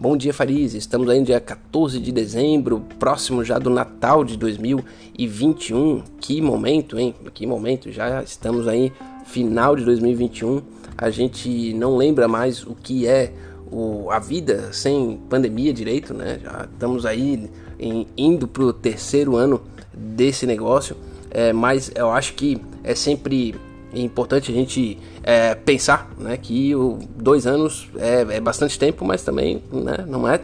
Bom dia, Fariz. Estamos aí no dia 14 de dezembro, próximo já do Natal de 2021. Que momento, hein? Que momento. Já estamos aí final de 2021. A gente não lembra mais o que é o, a vida sem pandemia direito, né? Já estamos aí em, indo para o terceiro ano desse negócio. É, mas eu acho que é sempre importante a gente é, pensar né, que o, dois anos é, é, bastante tempo, mas também né, não é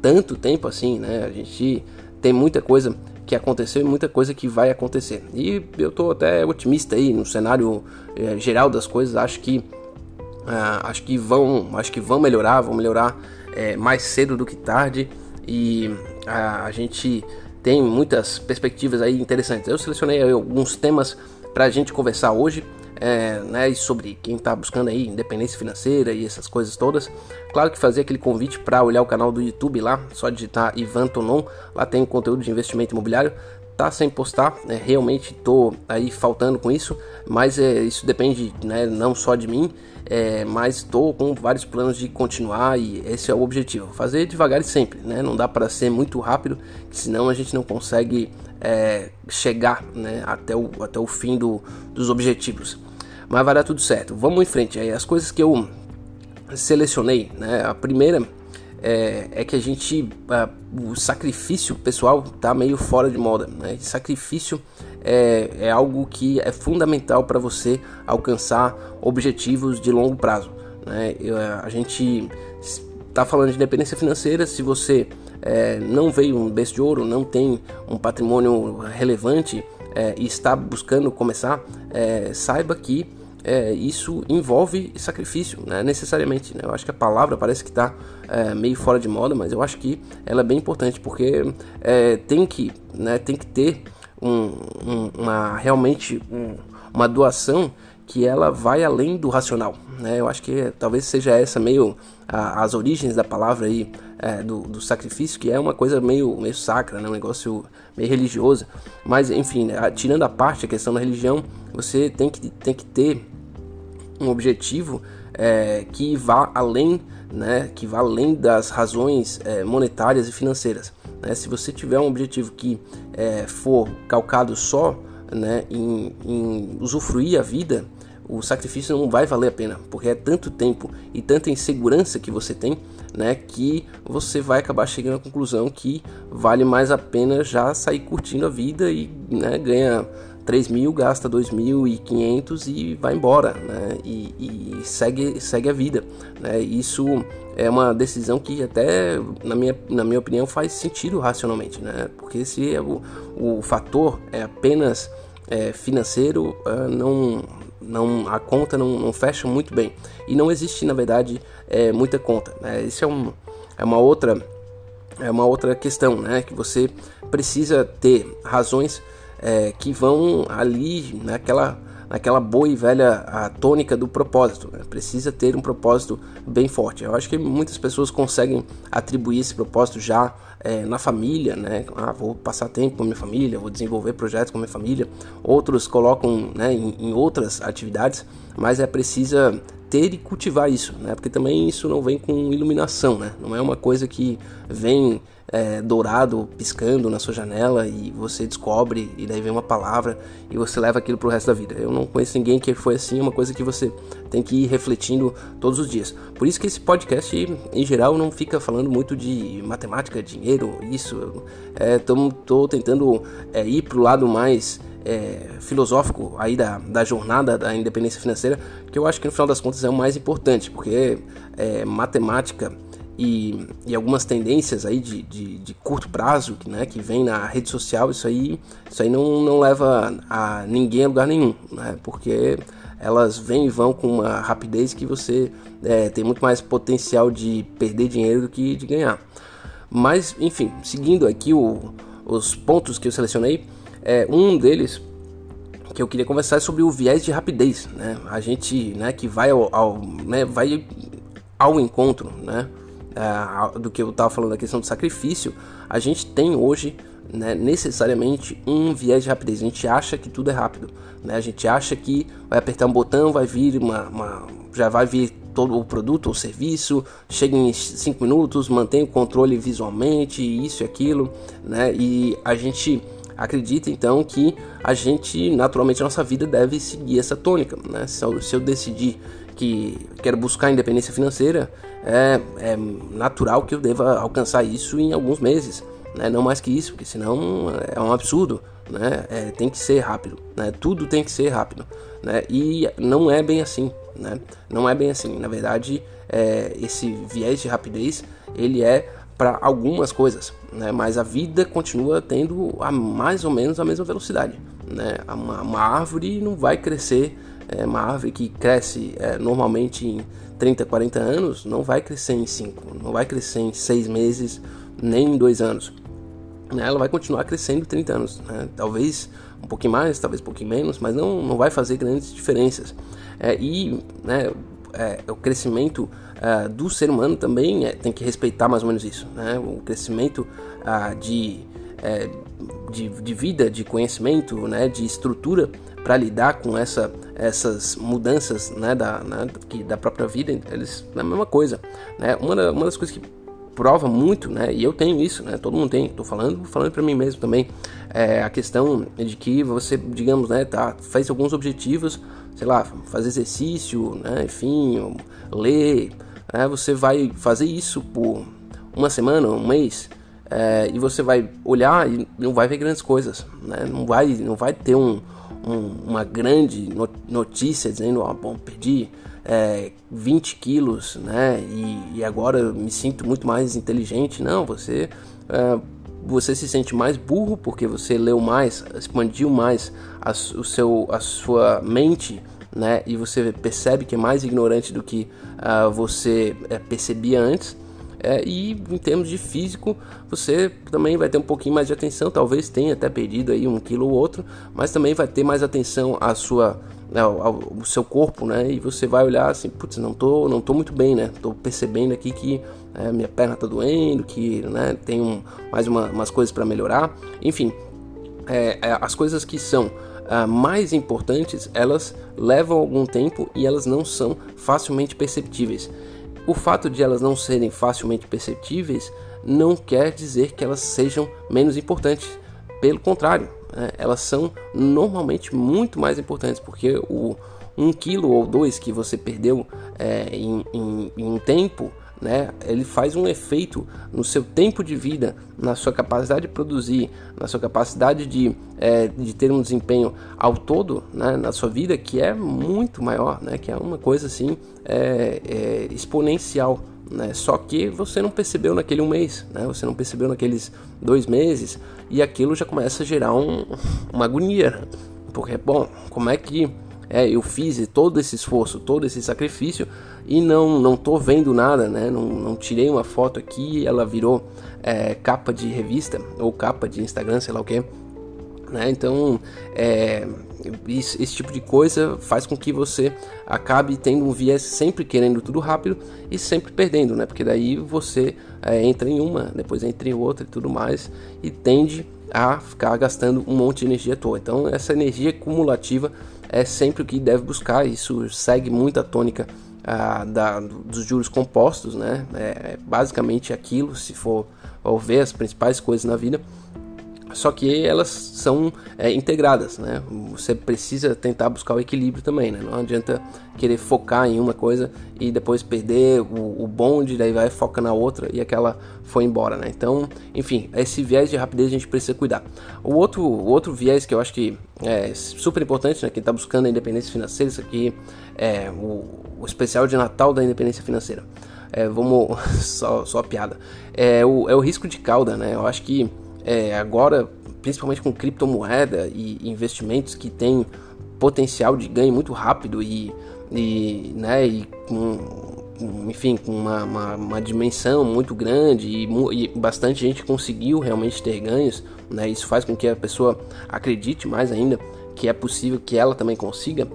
tanto tempo assim. Né? A gente tem muita coisa que aconteceu e muita coisa que vai acontecer. E eu estou até otimista aí no cenário é, geral das coisas. Acho que uh, acho que vão acho que vão melhorar, vão melhorar é, mais cedo do que tarde e a gente tem muitas perspectivas aí interessantes. Eu selecionei alguns temas para a gente conversar hoje é, né, sobre quem está buscando aí independência financeira e essas coisas todas. Claro que fazer aquele convite para olhar o canal do YouTube lá, só digitar Ivan Tonon, lá tem conteúdo de investimento imobiliário. Tá sem postar, né, realmente tô aí faltando com isso, mas é, isso depende né, não só de mim, é, mas estou com vários planos de continuar e esse é o objetivo. Fazer devagar e sempre, né? Não dá para ser muito rápido, senão a gente não consegue é, chegar né, até, o, até o fim do, dos objetivos. Mas vai dar tudo certo. Vamos em frente. As coisas que eu selecionei, né? A primeira é, é que a gente o sacrifício pessoal tá meio fora de moda. Né? Sacrifício é, é algo que é fundamental para você alcançar objetivos de longo prazo. Né? Eu, a gente está falando de independência financeira. Se você é, não veio um berço de ouro, não tem um patrimônio relevante é, e está buscando começar, é, saiba que é, isso envolve sacrifício, né? necessariamente. Né? Eu acho que a palavra parece que está é, meio fora de moda, mas eu acho que ela é bem importante porque é, tem, que, né, tem que ter um, um, uma, realmente um, uma doação que ela vai além do racional. Né? Eu acho que talvez seja essa meio a, as origens da palavra aí é, do, do, sacrifício, que é uma coisa meio, meio sacra, né? um negócio meio religioso. Mas enfim, né? tirando a parte a questão da religião, você tem que, tem que ter um objetivo é, que vá além, né, que vá além das razões é, monetárias e financeiras. Né? Se você tiver um objetivo que é, for calcado só né, em, em usufruir a vida, o sacrifício não vai valer a pena, porque é tanto tempo e tanta insegurança que você tem, né, que você vai acabar chegando à conclusão que vale mais a pena já sair curtindo a vida e né, ganha 3 mil, gasta 2.500 e vai embora, né? E, e, segue, segue a vida, né? Isso é uma decisão que até, na minha, na minha opinião, faz sentido racionalmente, né? Porque se é o, o fator é apenas é, financeiro, uh, não, não, a conta não, não, fecha muito bem. E não existe, na verdade, é, muita conta. Né? Isso é, um, é uma outra é uma outra questão, né? Que você precisa ter razões é, que vão ali naquela, naquela boa e velha a tônica do propósito. Né? Precisa ter um propósito bem forte. Eu acho que muitas pessoas conseguem atribuir esse propósito já é, na família, né? Ah, vou passar tempo com minha família, vou desenvolver projetos com minha família. Outros colocam né, em, em outras atividades, mas é precisa ter e cultivar isso, né? Porque também isso não vem com iluminação, né? Não é uma coisa que vem é, dourado piscando na sua janela e você descobre e daí vem uma palavra e você leva aquilo pro resto da vida. Eu não conheço ninguém que foi assim, é uma coisa que você tem que ir refletindo todos os dias. Por isso que esse podcast, em geral, não fica falando muito de matemática, dinheiro, isso. É, tô, tô tentando é, ir pro lado mais é, filosófico aí da, da jornada da independência financeira, que eu acho que no final das contas é o mais importante, porque é, matemática e, e, algumas tendências aí de, de, de, curto prazo né, que vem na rede social, isso aí, isso aí não, não leva a ninguém a lugar nenhum, né, porque elas vêm e vão com uma rapidez que você é, tem muito mais potencial de perder dinheiro do que de ganhar. Mas, enfim, seguindo aqui o, os pontos que eu selecionei, é, um deles que eu queria conversar é sobre o viés de rapidez, né? A gente, né, que vai ao, ao né, vai ao encontro, né? do que eu estava falando da questão do sacrifício, a gente tem hoje né, necessariamente um viés de rapidez. A gente acha que tudo é rápido. Né? A gente acha que vai apertar um botão, vai vir uma, uma já vai vir todo o produto ou serviço, chega em 5 minutos, mantém o controle visualmente, isso e aquilo, né? E a gente acredita então que a gente, naturalmente, a nossa vida deve seguir essa tônica, né? Se eu, se eu decidir que quero buscar independência financeira, é, é natural que eu deva alcançar isso em alguns meses, né? Não mais que isso, porque senão é um absurdo, né? É, tem que ser rápido, né? Tudo tem que ser rápido, né? E não é bem assim, né? Não é bem assim. Na verdade, é, esse viés de rapidez ele é para algumas coisas, né? Mas a vida continua tendo a mais ou menos a mesma velocidade, né? Uma, uma árvore não vai crescer, é, uma árvore que cresce é, normalmente em 30, 40 anos, não vai crescer em 5, não vai crescer em 6 meses, nem em 2 anos. Né? Ela vai continuar crescendo 30 anos, né? talvez um pouquinho mais, talvez um pouquinho menos, mas não, não vai fazer grandes diferenças. É, e né, é, o crescimento uh, do ser humano também é, tem que respeitar mais ou menos isso. Né? O crescimento uh, de, é, de, de, vida, de conhecimento, né, de estrutura para lidar com essa, essas mudanças né, da, né, da própria vida, eles é a mesma coisa. Né? Uma, uma das coisas que prova muito, né? E eu tenho isso, né? Todo mundo tem. Tô falando, falando para mim mesmo também. É a questão de que você, digamos, né, tá, faz alguns objetivos, sei lá, fazer exercício, né? Enfim, ler. Né? Você vai fazer isso por uma semana, um mês. É, e você vai olhar e não vai ver grandes coisas, né? Não vai, não vai ter um, um, uma grande notícia dizendo, ó, oh, bom, perdi é, 20 quilos, né? E, e, agora me sinto muito mais inteligente. Não, você é, você se sente mais burro porque você leu mais, expandiu mais a, o seu, a sua mente, né? E você percebe que é mais ignorante do que uh, você é, percebia antes. É, e em termos de físico, você também vai ter um pouquinho mais de atenção, talvez tenha até perdido aí um quilo ou outro, mas também vai ter mais atenção à sua ao, ao, seu corpo, né? E você vai olhar assim, putz, não tô, não tô muito bem, né? Tô percebendo aqui que é, minha perna tá doendo, que né, tem um, mais uma, umas coisas para melhorar. Enfim, é, é, as coisas que são uh, mais importantes, elas levam algum tempo e elas não são facilmente perceptíveis. O fato de elas não serem facilmente perceptíveis não quer dizer que elas sejam menos importantes. Pelo contrário, né, elas são normalmente muito mais importantes, porque o um quilo ou dois que você perdeu é, em, em, em tempo, né, ele faz um efeito no seu tempo de vida, na sua capacidade de produzir, na sua capacidade de, é, de ter um desempenho ao todo né, na sua vida que é muito maior, né, que é uma coisa assim é, é exponencial. Né? Só que você não percebeu naquele um mês, né? você não percebeu naqueles dois meses, e aquilo já começa a gerar um, uma agonia. Porque, bom, como é que é, eu fiz todo esse esforço, todo esse sacrifício e não não tô vendo nada, né? Não, não tirei uma foto aqui, ela virou é, capa de revista ou capa de Instagram, sei lá o que. Né? Então, é, esse, esse, tipo de coisa faz com que você acabe tendo um viés sempre querendo tudo rápido e sempre perdendo, né? Porque daí você é, entra em uma, depois entra em outra e tudo mais e tende a ficar gastando um monte de energia à toa. Então, essa energia cumulativa é sempre o que deve buscar. Isso segue muito a tônica ah, da, dos juros compostos, né? É, é basicamente aquilo, se for ver as principais coisas na vida só que elas são é, integradas, né? Você precisa tentar buscar o equilíbrio também, né? Não adianta querer focar em uma coisa e depois perder o, o bonde, daí vai foca na outra e aquela foi embora, né? Então, enfim, esse viés de rapidez a gente precisa cuidar. O outro, o outro viés que eu acho que é super importante, né? Quem está buscando a independência financeira, isso aqui é o, o especial de Natal da independência financeira. É, vamos, só, só piada. É o, é o risco de cauda, né? Eu acho que é, agora, principalmente com criptomoeda e investimentos que têm potencial de ganho muito rápido e, e, né, e com, enfim, com uma, uma, uma, dimensão muito grande e, e, bastante gente conseguiu realmente ter ganhos, né, isso faz com que a pessoa acredite mais ainda que é possível que ela também consiga.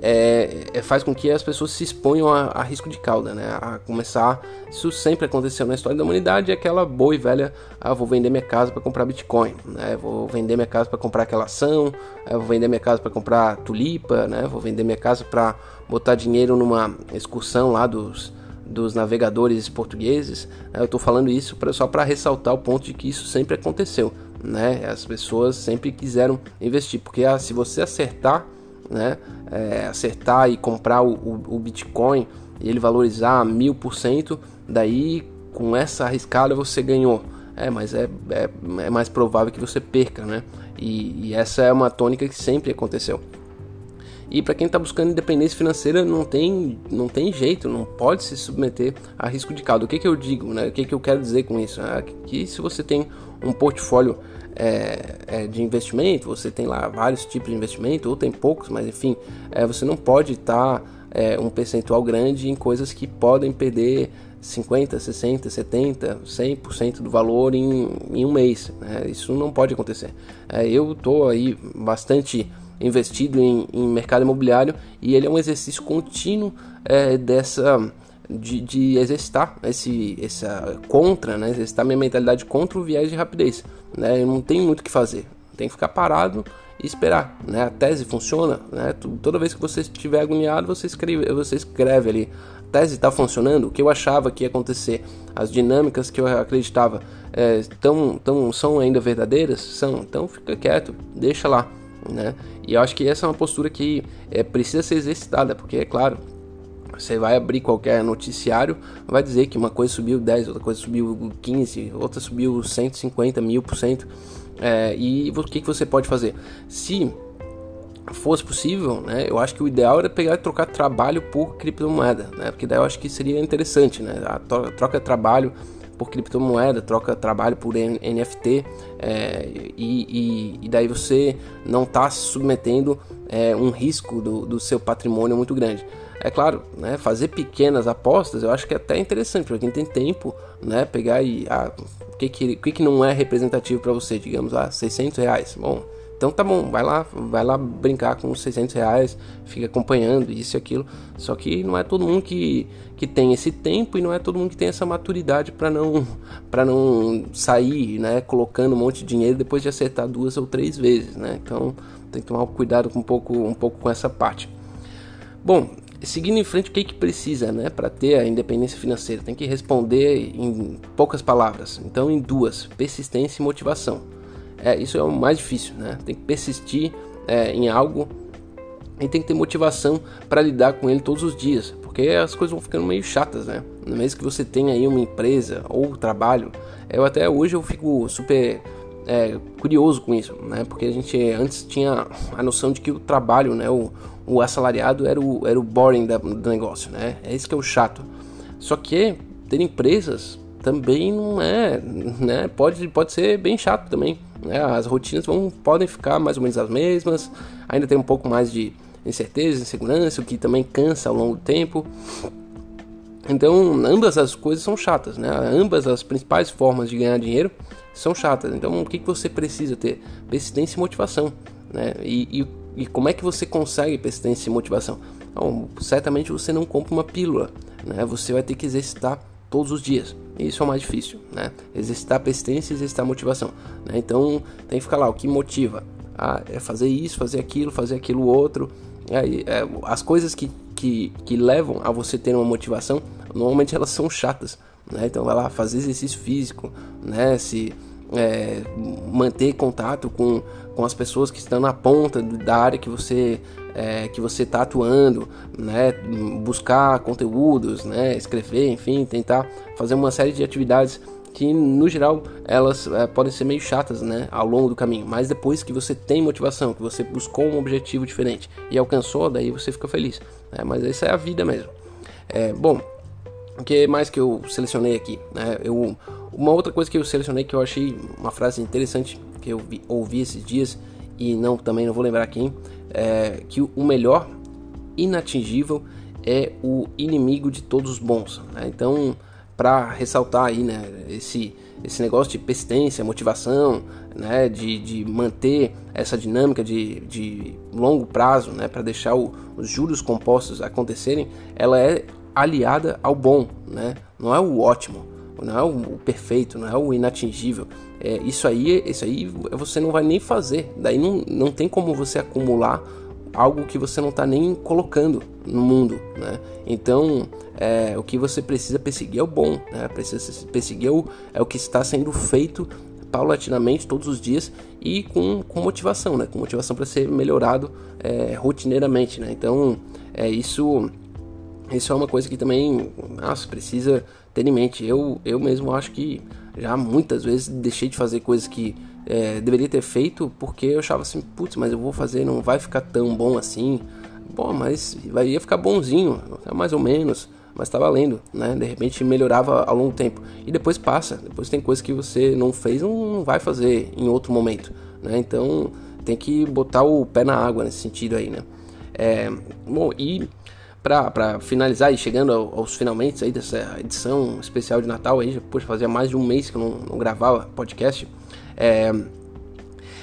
É, é, faz com que as pessoas se exponham a, a, risco de cauda, né? A começar, isso sempre aconteceu na história da humanidade, é aquela boa e velha, ah, vou vender minha casa para comprar Bitcoin, né? Vou vender minha casa para comprar aquela ação, eh, vou vender minha casa para comprar tulipa, né? Vou vender minha casa para botar dinheiro numa excursão lá dos dos navegadores portugueses. Né? Eu estou falando isso pra, só para ressaltar o ponto de que isso sempre aconteceu, né? As pessoas sempre quiseram investir, porque ah, se você acertar né, é, acertar e comprar o, o, o Bitcoin e ele valorizar mil por cento, daí com essa arriscada você ganhou. É, mas é, é, é mais provável que você perca, né? E, e essa é uma tônica que sempre aconteceu. E para quem está buscando independência financeira, não tem, não tem jeito, não pode se submeter a risco de cauda. O que, que eu digo, né? O que, que eu quero dizer com isso? É que se você tem um portfólio é, é, de investimento, você tem lá vários tipos de investimento, ou tem poucos, mas enfim, é, você não pode estar tá, um percentual grande em coisas que podem perder 50, 60, 70, 100% do valor em, em um mês. Né? Isso não pode acontecer. É, eu estou aí bastante investido em, em, mercado imobiliário e ele é um exercício contínuo é, dessa de, de, exercitar esse essa contra, né, exercitar minha mentalidade contra o viés de rapidez. Né? Não tenho muito o que fazer. Tem que ficar parado e esperar. Né? A tese funciona. Né? Toda vez que você estiver agoniado, você escreve, você escreve ali. A tese está funcionando. O que eu achava que ia acontecer, as dinâmicas que eu acreditava, é, tão, tão, são ainda verdadeiras? São. Então fica quieto, deixa lá. Né? E eu acho que essa é uma postura que é, precisa ser exercitada, porque é claro, você vai abrir qualquer noticiário, vai dizer que uma coisa subiu 10, outra coisa subiu 15, outra subiu 150 mil por cento. É, e o que, que você pode fazer? Se fosse possível, né, eu acho que o ideal era pegar e trocar trabalho por criptomoeda, né, porque daí eu acho que seria interessante, né, a troca de trabalho por criptomoeda, troca trabalho por NFT é, e, e, e, daí você não está submetendo é, um risco do, do seu patrimônio muito grande. É claro, né, fazer pequenas apostas eu acho que é até interessante para quem tem tempo, né, pegar e ah, o que que, que, que não é representativo para você, digamos, ah, 600 reais. Bom, então tá bom, vai lá, vai lá brincar com os 600 reais, fica acompanhando isso e aquilo. Só que não é todo mundo que, que tem esse tempo e não é todo mundo que tem essa maturidade para não para não sair, né, colocando um monte de dinheiro depois de acertar duas ou três vezes, né? Então tem que tomar cuidado com um pouco um pouco com essa parte. Bom, seguindo em frente, o que, que precisa né, para ter a independência financeira? Tem que responder em poucas palavras. Então, em duas: persistência e motivação. É, isso é o mais difícil, né? Tem que persistir é, em algo e tem que ter motivação para lidar com ele todos os dias, porque as coisas vão ficando meio chatas, né? Mês que você tem aí uma empresa ou trabalho, eu até hoje eu fico super é, curioso com isso, né? Porque a gente antes tinha a noção de que o trabalho, né, o, o assalariado era o, era o boring da, do negócio, né? É isso que é o chato. Só que ter empresas também não é, né? Pode, pode ser bem chato também. Né? As rotinas vão, podem ficar mais ou menos as mesmas, ainda tem um pouco mais de incerteza, insegurança, o que também cansa ao longo do tempo. Então, ambas as coisas são chatas, né? Ambas as principais formas de ganhar dinheiro são chatas. Então, o que, que você precisa ter? Persistência e motivação, né? E, e e como é que você consegue persistência e motivação? Bom, certamente você não compra uma pílula, né? Você vai ter que exercitar todos os dias. Isso é o mais difícil, né? Exercitar persistência e exercitar motivação. Né? Então tem que ficar lá, o que motiva? Ah, é fazer isso, fazer aquilo, fazer aquilo outro. É, as coisas que, que, que levam a você ter uma motivação, normalmente elas são chatas. Né? Então vai lá fazer exercício físico, né? Se é, manter contato com, com as pessoas que estão na ponta da área que você é, que você está atuando, né? buscar conteúdos, né? escrever, enfim, tentar fazer uma série de atividades que no geral elas é, podem ser meio chatas né? ao longo do caminho, mas depois que você tem motivação, que você buscou um objetivo diferente e alcançou, daí você fica feliz. Né? Mas essa é a vida mesmo. É, bom, o que mais que eu selecionei aqui? Né? Eu uma outra coisa que eu selecionei que eu achei uma frase interessante que eu vi, ouvi esses dias e não também não vou lembrar quem é que o melhor inatingível é o inimigo de todos os bons. Né? Então para ressaltar aí, né, esse, esse negócio de persistência, motivação, né, de, de manter essa dinâmica de, de longo prazo, né, para deixar o, os juros compostos acontecerem, ela é aliada ao bom, né, não é o ótimo, não é o perfeito, não é o inatingível. É, isso aí, isso aí você não vai nem fazer. Daí não, não tem como você acumular algo que você não está nem colocando no mundo, né? Então, é, o que você precisa perseguir é o bom, né? Precisa perseguir o, é o que está sendo feito paulatinamente todos os dias e com, com motivação, né? Com motivação para ser melhorado é, rotineiramente, né? Então, é isso. Isso é uma coisa que também, nossa, precisa ter em mente. Eu, eu mesmo acho que já muitas vezes deixei de fazer coisas que é, deveria ter feito porque eu achava assim, putz, mas eu vou fazer, não vai ficar tão bom assim. Bom, mas vai, ia ficar bonzinho, mais ou menos, mas tá valendo, né? De repente melhorava ao longo do tempo. E depois passa, depois tem coisas que você não fez, não vai fazer em outro momento, né? Então tem que botar o pé na água nesse sentido aí, né? É, bom, e para finalizar e chegando aos finalmente aí dessa edição especial de Natal aí, poxa, fazia mais de um mês que eu não, não gravava podcast. É,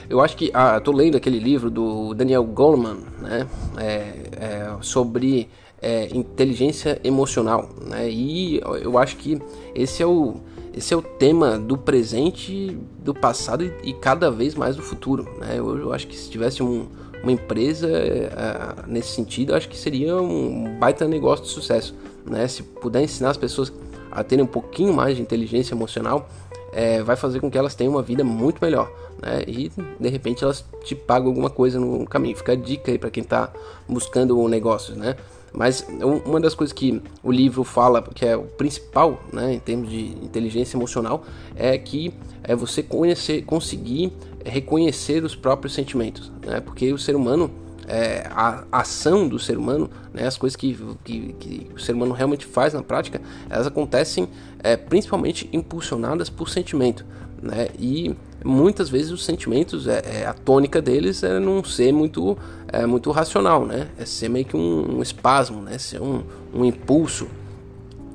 eu acho que ah, tô lendo aquele livro do Daniel Goleman, né, é, é, sobre é, inteligência emocional, né, e eu acho que esse é o esse é o tema do presente, do passado e, e cada vez mais do futuro, né. Eu, eu acho que se tivesse um uma empresa uh, nesse sentido, acho que seria um baita negócio de sucesso. Né? Se puder ensinar as pessoas a terem um pouquinho mais de inteligência emocional, é, vai fazer com que elas tenham uma vida muito melhor. Né? E de repente elas te pagam alguma coisa no caminho. Fica a dica aí para quem está buscando negócios. Né? Mas uma das coisas que o livro fala, que é o principal né, em termos de inteligência emocional, é que é você conhecer, conseguir reconhecer os próprios sentimentos, né? Porque o ser humano, é, a ação do ser humano, né, as coisas que, que, que, o ser humano realmente faz na prática, elas acontecem é, principalmente impulsionadas por sentimento, né? E muitas vezes os sentimentos, é, é, a tônica deles é não ser muito, é, muito racional, né? É ser meio que um, um espasmo, né? Ser um, um impulso.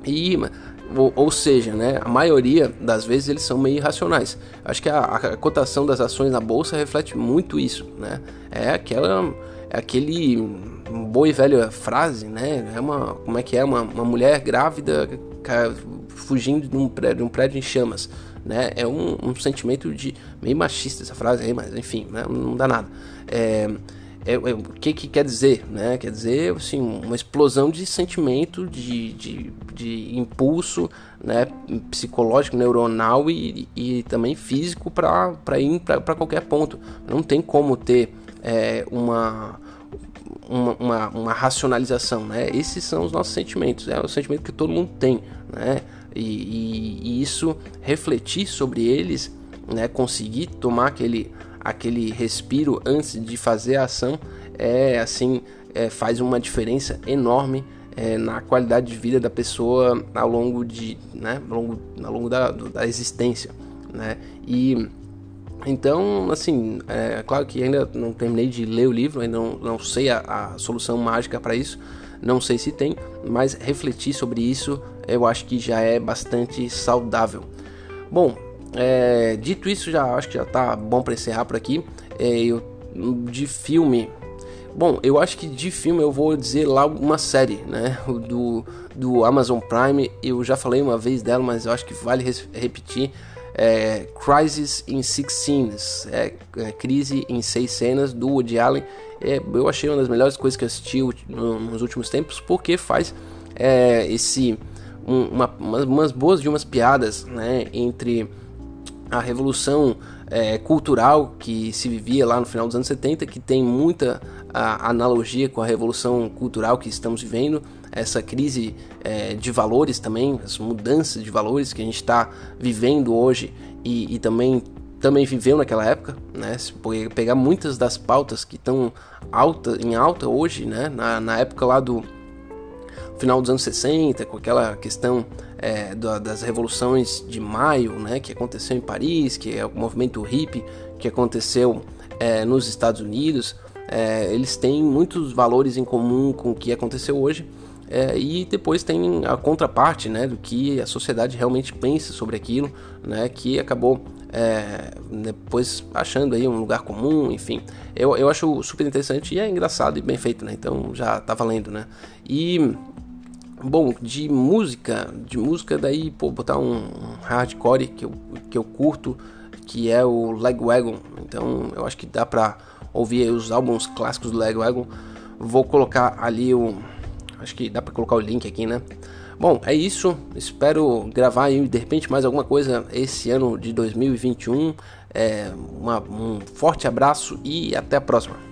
E ou, ou, seja, né, a maioria das vezes eles são meio irracionais. Acho que a, a, cotação das ações na bolsa reflete muito isso, né? É aquela é aquele boa e velha frase, né? É uma como é que é uma, uma mulher grávida fugindo de um prédio, um prédio em chamas, né? É um, um sentimento de meio machista essa frase aí, mas enfim, né? não dá nada. É, é, é, o que, que quer dizer? Né? Quer dizer assim, uma explosão de sentimento, de, de, de impulso né? psicológico, neuronal e, e também físico para ir para qualquer ponto. Não tem como ter é, uma, uma, uma, uma, racionalização. Né? Esses são os nossos sentimentos, é o sentimento que todo mundo tem. Né? E, e, e isso, refletir sobre eles, né? conseguir tomar aquele aquele respiro antes de fazer a ação é assim é, faz uma diferença enorme é, na qualidade de vida da pessoa ao longo de né ao longo, ao longo da, da existência né? E então assim é claro que ainda não terminei de ler o livro ainda não, não sei a, a solução mágica para isso não sei se tem mas refletir sobre isso eu acho que já é bastante saudável. Bom é, dito isso, já acho que já tá bom para encerrar por aqui. É, eu, de filme. Bom, eu acho que de filme eu vou dizer lá uma série, né? Do, do Amazon Prime. Eu já falei uma vez dela, mas eu acho que vale repetir. É, Crisis in Six Scenes, é, é, Crise em Seis Cenas, do Woody Allen. É, eu achei uma das melhores coisas que eu assisti nos últimos tempos, porque faz é, esse um, uma, umas boas de umas piadas né, entre a revolução é, cultural que se vivia lá no final dos anos 70, que tem muita a, analogia com a revolução cultural que estamos vivendo, essa crise é, de valores também, as mudanças de valores que a gente está vivendo hoje e, e, também também viveu naquela época, né? Se pegar muitas das pautas que estão alta, em alta hoje, né? Na, na época lá do final dos anos 60, com aquela questão é, das revoluções de maio, né, que aconteceu em Paris, que é o movimento hippie que aconteceu é, nos Estados Unidos, é, eles têm muitos valores em comum com o que aconteceu hoje. É, e depois tem a contraparte, né, do que a sociedade realmente pensa sobre aquilo, né, que acabou é, depois achando aí um lugar comum, enfim. Eu, eu acho super interessante e é engraçado e bem feito, né? Então já tá valendo, né? E bom, de música, de música daí, pô, botar um, hardcore que eu, que eu curto, que é o Legwagon. Então eu acho que dá pra ouvir os álbuns clássicos do Legwagon. Vou colocar ali o. Acho que dá pra colocar o link aqui, né? Bom, é isso. Espero gravar aí de repente mais alguma coisa esse ano de 2021. É, uma, um forte abraço e até a próxima.